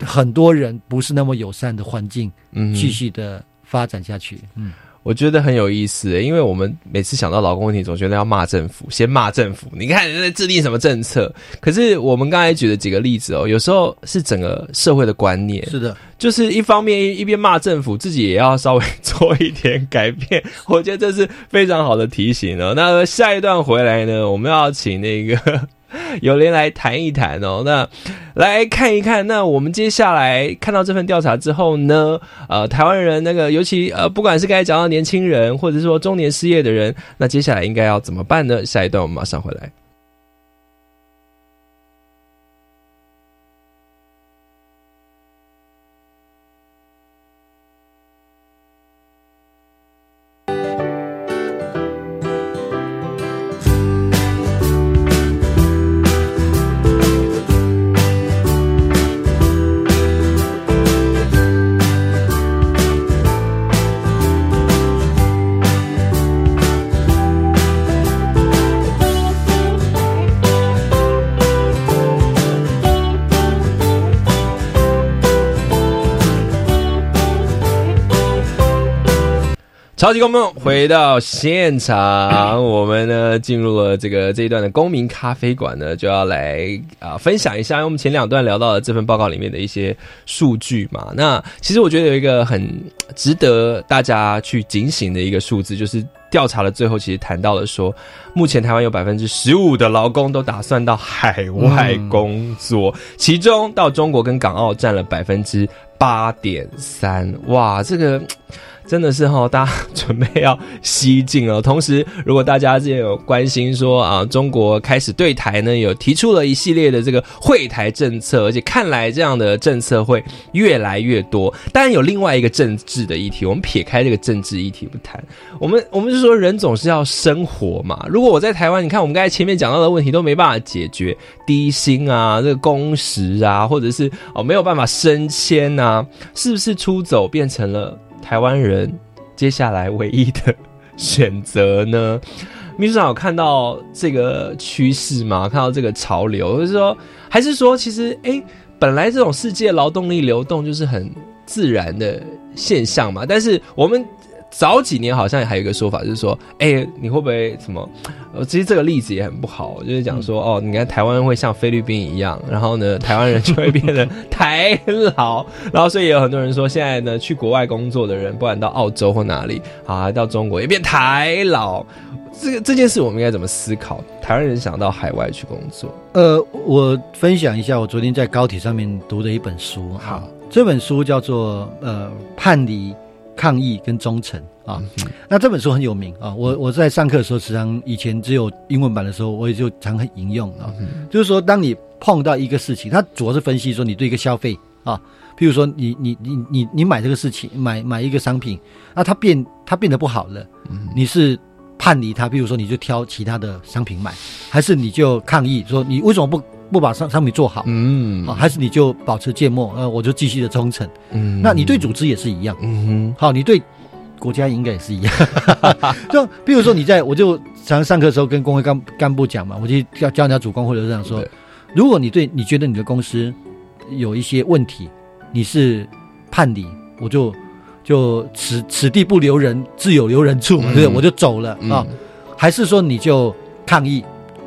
很多人不是那么友善的环境嗯继续的发展下去。嗯，我觉得很有意思欸，因为我们每次想到劳工问题，总觉得要骂政府，先骂政府。你看人在制定什么政策，可是我们刚才举的几个例子哦，有时候是整个社会的观念，是的，就是一方面一一边骂政府，自己也要稍微做一点改变。我觉得这是非常好的提醒哦。那下一段回来呢，我们要请那个 有人来谈一谈哦。那来看一看，那我们接下来看到这份调查之后呢，呃，台湾人那个尤其呃，不管是刚才讲到年轻人，或者说中年失业的人，那接下来应该要怎么办呢？下一段我们马上回来。超级公梦回到现场，我们呢进入了这个这一段的公民咖啡馆呢，就要来啊分享一下我们前两段聊到的这份报告里面的一些数据嘛。那其实我觉得有一个很值得大家去警醒的一个数字，就是调查的最后其实谈到了说，目前台湾有百分之十五的劳工都打算到海外工作，其中到中国跟港澳占了百分之八点三。哇，这个。真的是哈，大家准备要西进了。同时，如果大家之前有关心说啊，中国开始对台呢有提出了一系列的这个会台政策，而且看来这样的政策会越来越多。当然有另外一个政治的议题，我们撇开这个政治议题不谈，我们我们就说人总是要生活嘛。如果我在台湾，你看我们刚才前面讲到的问题都没办法解决，低薪啊，这个工时啊，或者是哦没有办法升迁啊，是不是出走变成了？台湾人接下来唯一的选择呢？秘书长有看到这个趋势吗？看到这个潮流，就是说，还是说，其实，哎，本来这种世界劳动力流动就是很自然的现象嘛，但是我们。早几年好像还有一个说法，就是说，哎，你会不会什么？呃，其实这个例子也很不好，就是讲说，哦，你看台湾会像菲律宾一样，然后呢，台湾人就会变得台老，然后所以也有很多人说，现在呢，去国外工作的人，不管到澳洲或哪里，啊，到中国也变台老。这个这件事我们应该怎么思考？台湾人想到海外去工作？呃，我分享一下我昨天在高铁上面读的一本书。好，这本书叫做呃叛离。抗议跟忠诚啊，那这本书很有名啊。我我在上课的时候，时常以前只有英文版的时候，我也就常引用啊。就是说，当你碰到一个事情，它主要是分析说你对一个消费啊，譬如说你你你你你买这个事情，买买一个商品，那它变它变得不好了，你是叛离它，譬如说你就挑其他的商品买，还是你就抗议说你为什么不？不把商商品做好，嗯，好，还是你就保持芥末，呃，我就继续的忠诚，嗯，那你对组织也是一样，嗯哼，好，你对国家应该也是一样，就比如说你在我就常上课的时候跟工会干干部讲嘛，我就教教人家主工或者这样说，如果你对你觉得你的公司有一些问题，你是叛离，我就就此此地不留人，自有留人处嘛，对不对？我就走了啊，还是说你就抗议？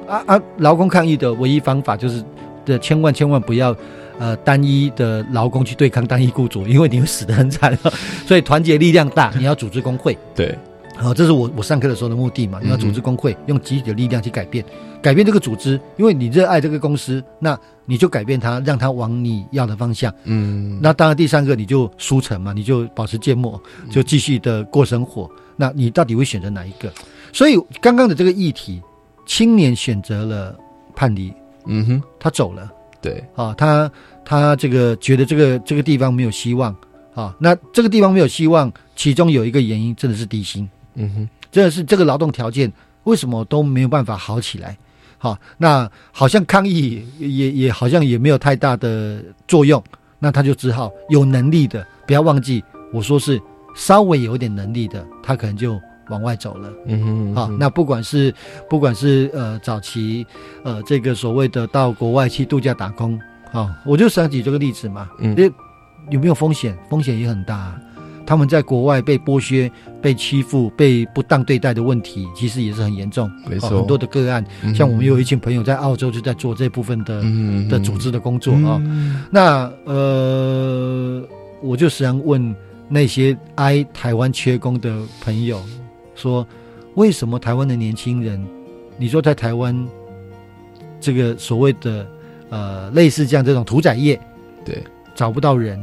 啊啊！劳工抗议的唯一方法就是的，千万千万不要，呃，单一的劳工去对抗单一雇主，因为你会死得很惨。所以团结力量大，你要组织工会。对，好，这是我我上课的时候的目的嘛，你要组织工会，用集体的力量去改变，改变这个组织，因为你热爱这个公司，那你就改变它，让它往你要的方向。嗯，那当然第三个你就输成嘛，你就保持缄默，就继续的过生活。那你到底会选择哪一个？所以刚刚的这个议题。青年选择了叛离，嗯哼，他走了，对，啊，他他这个觉得这个这个地方没有希望，啊，那这个地方没有希望，其中有一个原因真的是低薪，嗯哼，真的是这个劳动条件为什么都没有办法好起来，好，那好像抗议也也好像也没有太大的作用，那他就只好有能力的，不要忘记我说是稍微有点能力的，他可能就。往外走了，嗯哼，好，那不管是不管是呃早期呃这个所谓的到国外去度假打工，好，我就想举这个例子嘛，嗯，有没有风险？风险也很大。他们在国外被剥削、被欺负、被不当对待的问题，其实也是很严重，没错，很多的个案。像我们有一群朋友在澳洲就在做这部分的的组织的工作啊。那呃，我就时常问那些挨台湾缺工的朋友。说，为什么台湾的年轻人，你说在台湾这个所谓的呃类似这样这种屠宰业，对，找不到人，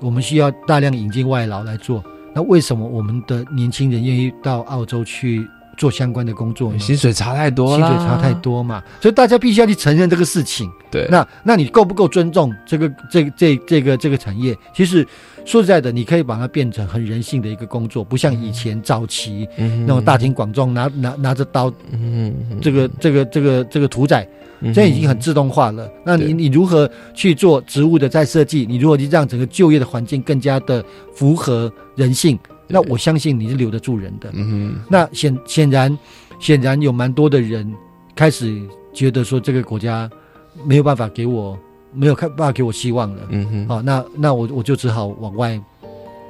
我们需要大量引进外劳来做。那为什么我们的年轻人愿意到澳洲去做相关的工作呢？薪水差太多了，薪水差太多嘛，所以大家必须要去承认这个事情。对，那那你够不够尊重这个这这这个这个产业？其实说实在的，你可以把它变成很人性的一个工作，不像以前早期那种大庭广众拿拿拿着刀，嗯，这个这个这个这个屠宰。现在已经很自动化了，那你你如何去做植物的再设计？你如何去让整个就业的环境更加的符合人性？那我相信你是留得住人的。嗯哼那显显然显然有蛮多的人开始觉得说这个国家没有办法给我没有看办法给我希望了。嗯哼，好，那那我我就只好往外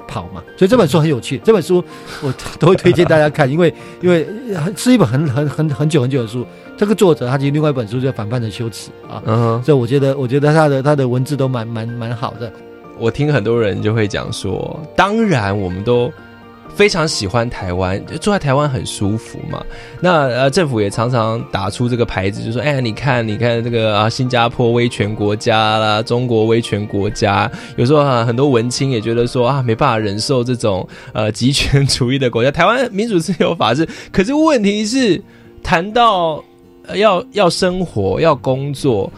跑嘛。所以这本书很有趣，这本书 我都会推荐大家看，因为因为是一本很很很很久很久的书。这个作者他其实另外一本书叫《反叛的羞耻》啊，嗯，所以我觉得我觉得他的他的文字都蛮蛮蛮好的。我听很多人就会讲说，当然我们都非常喜欢台湾，住在台湾很舒服嘛。那呃，政府也常常打出这个牌子，就说：“哎呀，你看，你看这个啊，新加坡威权国家啦，中国威权国家。”有时候啊，很多文青也觉得说啊，没办法忍受这种呃极权主义的国家。台湾民主自由法治，可是问题是谈到。要要生活，要工作，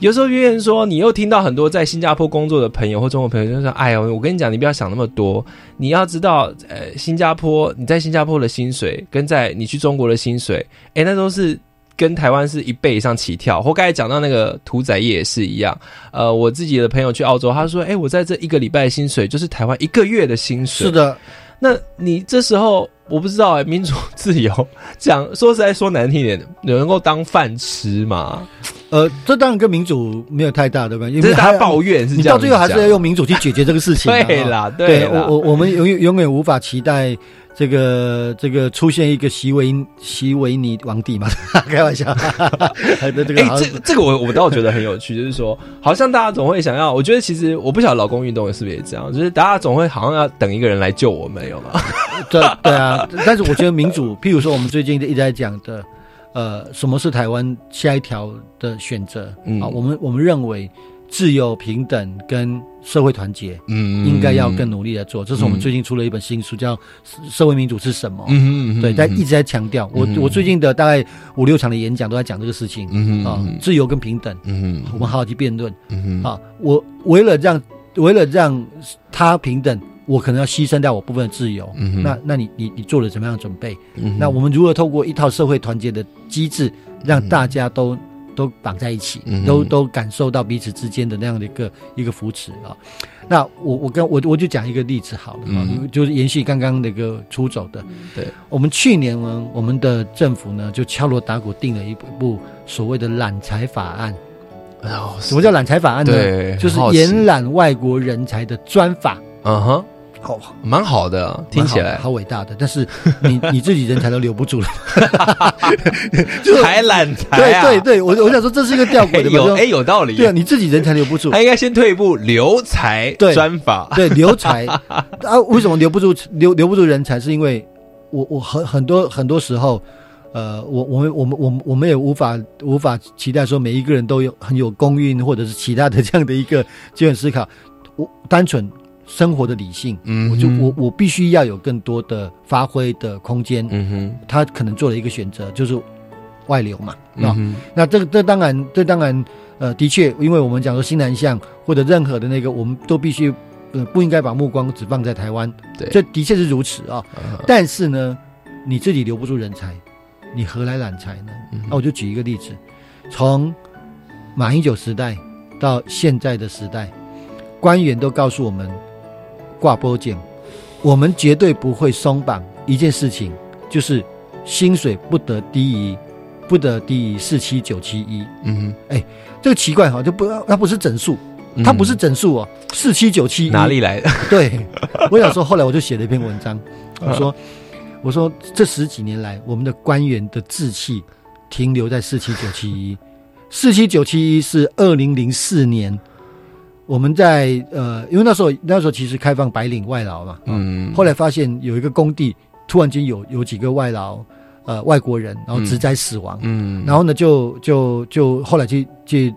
有时候别人说，你又听到很多在新加坡工作的朋友或中国朋友就说：“哎呦，我跟你讲，你不要想那么多，你要知道，呃，新加坡你在新加坡的薪水跟在你去中国的薪水，哎，那都是跟台湾是一倍以上起跳。或刚才讲到那个屠宰业也是一样，呃，我自己的朋友去澳洲，他说：，哎，我在这一个礼拜的薪水就是台湾一个月的薪水。是的，那你这时候。我不知道哎，民主自由 讲说实在说难听一点，能够当饭吃吗？呃，这当然跟民主没有太大的关系，是大家抱怨是这样，到最后还是要用民主去解决这个事情。对啦，对我我我们永远永远无法期待。这个这个出现一个席维席维尼王帝嘛？开玩笑。哎，这这个我我倒觉得很有趣，就是说，好像大家总会想要，我觉得其实我不晓得老公运动是不是也这样，就是大家总会好像要等一个人来救我们，有吗？对对啊，但是我觉得民主，譬如说我们最近一直在讲的，呃，什么是台湾下一条的选择啊？我们我们认为。自由、平等跟社会团结，嗯，应该要更努力的做。这是我们最近出了一本新书，叫《社会民主是什么》。嗯嗯对，但一直在强调。我我最近的大概五六场的演讲都在讲这个事情。嗯啊，自由跟平等，嗯我们好好去辩论。嗯啊，我为了让为了让他平等，我可能要牺牲掉我部分的自由。嗯那那你你你做了怎么样的准备？嗯，那我们如何透过一套社会团结的机制，让大家都。都绑在一起，都都感受到彼此之间的那样的一个一个扶持啊。那我我跟我我就讲一个例子好了啊，就是延续刚刚那个出走的。对，我们去年呢，我们的政府呢就敲锣打鼓定了一部所谓的揽才法案。哦，什么叫揽才法案呢？就是延揽外国人才的专法。嗯哼。好，蛮好的，听起来。好伟大的，但是你 你自己人才都留不住了，还懒才对对对，我我想说这是一个吊诡的，有哎有道理，对啊，你自己人才留不住，他应该先退一步留才专法，对留才。啊，为什么留不住留留不住人才？是因为我我很很多很多时候，呃，我我们我们我们我们也无法无法期待说每一个人都有很有公运或者是其他的这样的一个基本思考，我单纯。生活的理性，嗯，我就我我必须要有更多的发挥的空间，嗯哼，他可能做了一个选择，就是外流嘛，啊，那这个这当然这当然呃的确，因为我们讲说新南向或者任何的那个，我们都必须呃不应该把目光只放在台湾，对，这的确是如此啊，但是呢，你自己留不住人才，你何来揽才呢？那我就举一个例子，从马英九时代到现在的时代，官员都告诉我们。挂波件，我们绝对不会松绑一件事情，就是薪水不得低于不得低于四七九七一。嗯哼，哎，这个奇怪哈，就不它不是整数，它不是整数哦，四七九七哪里来的？对，我想说，后来我就写了一篇文章，我说我说这十几年来，我们的官员的志气停留在四七九七一，四七九七一是二零零四年。我们在呃，因为那时候那时候其实开放白领外劳嘛，嗯，后来发现有一个工地突然间有有几个外劳，呃外国人，然后直灾死亡，嗯，然后呢就就就后来去去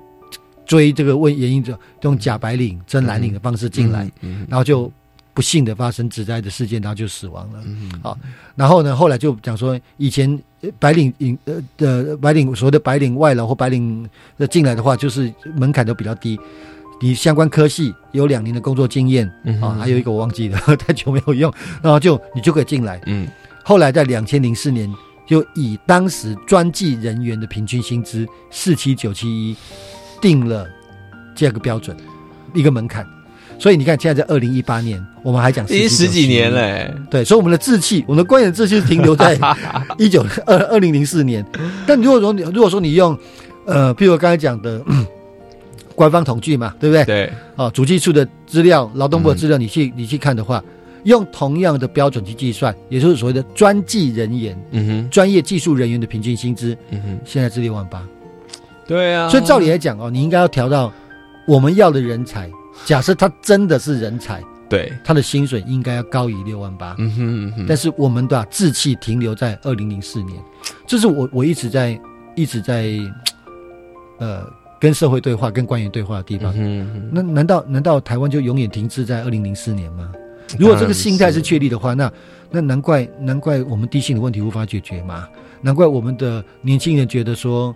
追这个问原因者，用假白领、真蓝领的方式进来，嗯然后就不幸的发生直灾的事件，然后就死亡了。嗯。好，然后呢，后来就讲说，以前呃白领引呃的白领所谓的白领外劳或白领的进来的话，就是门槛都比较低，你相关科系有两年的工作经验嗯啊，还有一个我忘记了，太久没有用，然后就你就可以进来。嗯后来在两千零四年，就以当时专技人员的平均薪资四七九七一定了这个标准，一个门槛。所以你看，现在在二零一八年，我们还讲已经十几年了。嘞，对，所以我们的志气，我们的官员志气是停留在 一九二二零零四年。但如果说你如果说你用，呃，譬如我刚才讲的、嗯官方统计嘛，对不对？对，哦，主计处的资料、劳动部的资料，你去你去看的话，用同样的标准去计算，也就是所谓的专技人员、嗯哼，专业技术人员的平均薪资，嗯哼，现在是六万八。对啊，所以照理来讲哦，你应该要调到我们要的人才。假设他真的是人才，对，他的薪水应该要高于六万八。嗯哼嗯哼，但是我们的志气停留在二零零四年，这是我我一直在一直在呃跟社会对话、跟官员对话的地方。那难道难道台湾就永远停滞在二零零四年吗？如果这个心态是确立的话，那那难怪难怪我们低薪的问题无法解决嘛？难怪我们的年轻人觉得说，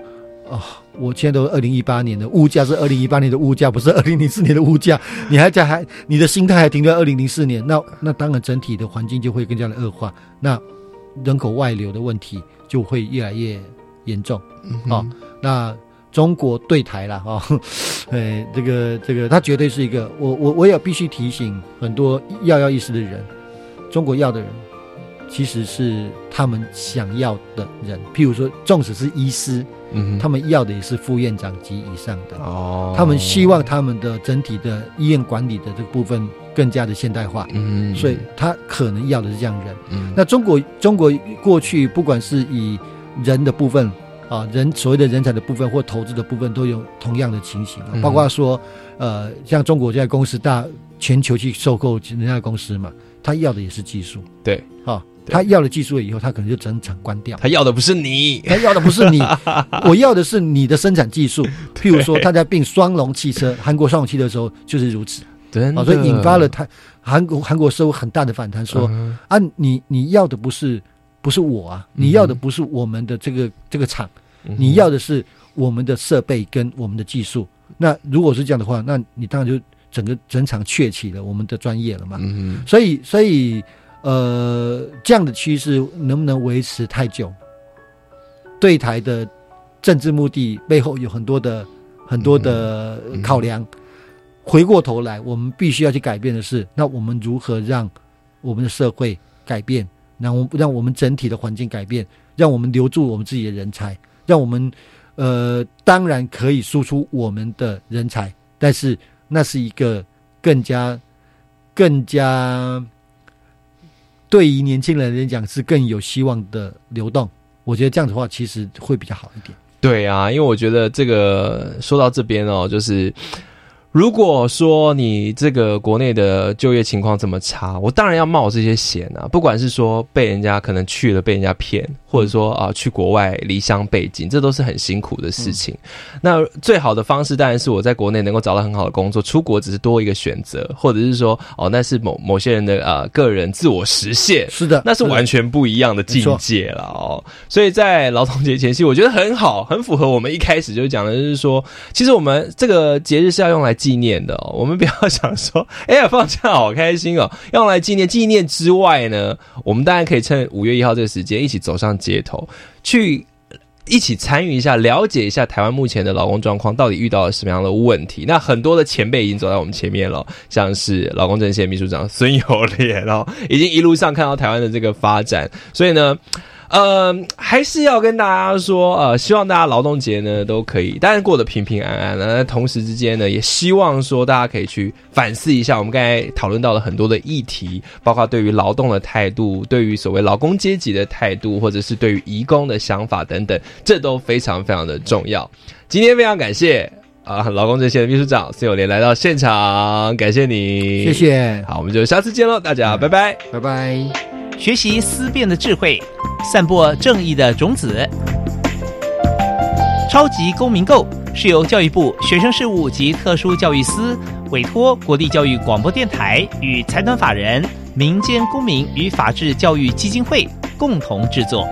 哦，我现在都二零一八年的物价是二零一八年的物价，不是二零零四年的物价。你还在还你的心态还停留在二零零四年，那那当然整体的环境就会更加的恶化，那人口外流的问题就会越来越严重。嗯哦，那中国对台了哦，哎，这个这个，他绝对是一个，我我我也必须提醒很多要要意识的人，中国要的人其实是他们想要的人，譬如说，纵使是医师，嗯他们要的也是副院长级以上的，哦，他们希望他们的整体的医院管理的这个部分更加的现代化，嗯，所以他可能要的是这样人。嗯。那中国中国过去不管是以人的部分啊，人所谓的人才的部分或投资的部分，都有同样的情形包括说，呃，像中国这家公司大全球去收购人家的公司嘛，他要的也是技术，对，啊，他要了技术了以后，他可能就整场关掉。他要的不是你，他要的不是你，我要的是你的生产技术。譬如说，他在并双龙汽车、韩国双龙汽车的时候就是如此 真啊，所以引发了他韩国韩国社会很大的反弹，说嗯啊，你你要的不是不是我啊，你要的不是我们的这个这个厂，嗯你要的是我们的设备跟我们的技术。那如果是这样的话，那你当然就整个整场鹊起了我们的专业了嘛。嗯所以所以呃，这样的趋势能不能维持太久？对台的政治目的背后有很多的很多的嗯考量。回过头来，我们必须要去改变的是，那我们如何让我们的社会改变，让我让我们整体的环境改变，让我们留住我们自己的人才，让我们呃，当然可以输出我们的人才，但是那是一个更加更加对于年轻人来讲是更有希望的流动。我觉得这样的话，其实会比较好一点。对啊，因为我觉得这个说到这边哦，就是如果说你这个国内的就业情况这么差，我当然要冒这些险啊。不管是说被人家可能去了被人家骗，或者说啊去国外离乡背井，这都是很辛苦的事情。那最好的方式当然是我在国内能够找到很好的工作，出国只是多一个选择，或者是说哦那是某某些人的啊、呃个人自我实现。是的，那是完全不一样的境界了哦。所以在劳动节前夕，我觉得很好，很符合我们一开始就讲的，就是说，其实我们这个节日是要用来纪念的哦。我们不要想说，哎呀，放假好开心哦，用来纪念。纪念之外呢，我们当然可以趁五月一号这个时间，一起走上街头去。一起参与一下，了解一下台湾目前的劳工状况到底遇到了什么样的问题。那很多的前辈已经走在我们前面了，像是劳工阵线秘书长孙友莲哦，已经一路上看到台湾的这个发展，所以呢。呃，还是要跟大家说，呃，希望大家劳动节呢都可以，当然过得平平安安的。那同时之间呢，也希望说大家可以去反思一下，我们刚才讨论到了很多的议题，包括对于劳动的态度，对于所谓劳工阶级的态度，或者是对于移工的想法等等，这都非常非常的重要。今天非常感谢啊，劳工这些的秘书长孙友莲来到现场，感谢你，谢。谢，好，我们就下次见喽，大家拜拜。拜拜。学习思辨的智慧，散播正义的种子。超级公民购是由教育部学生事务及特殊教育司委托国立教育广播电台与财团法人民间公民与法治教育基金会共同制作。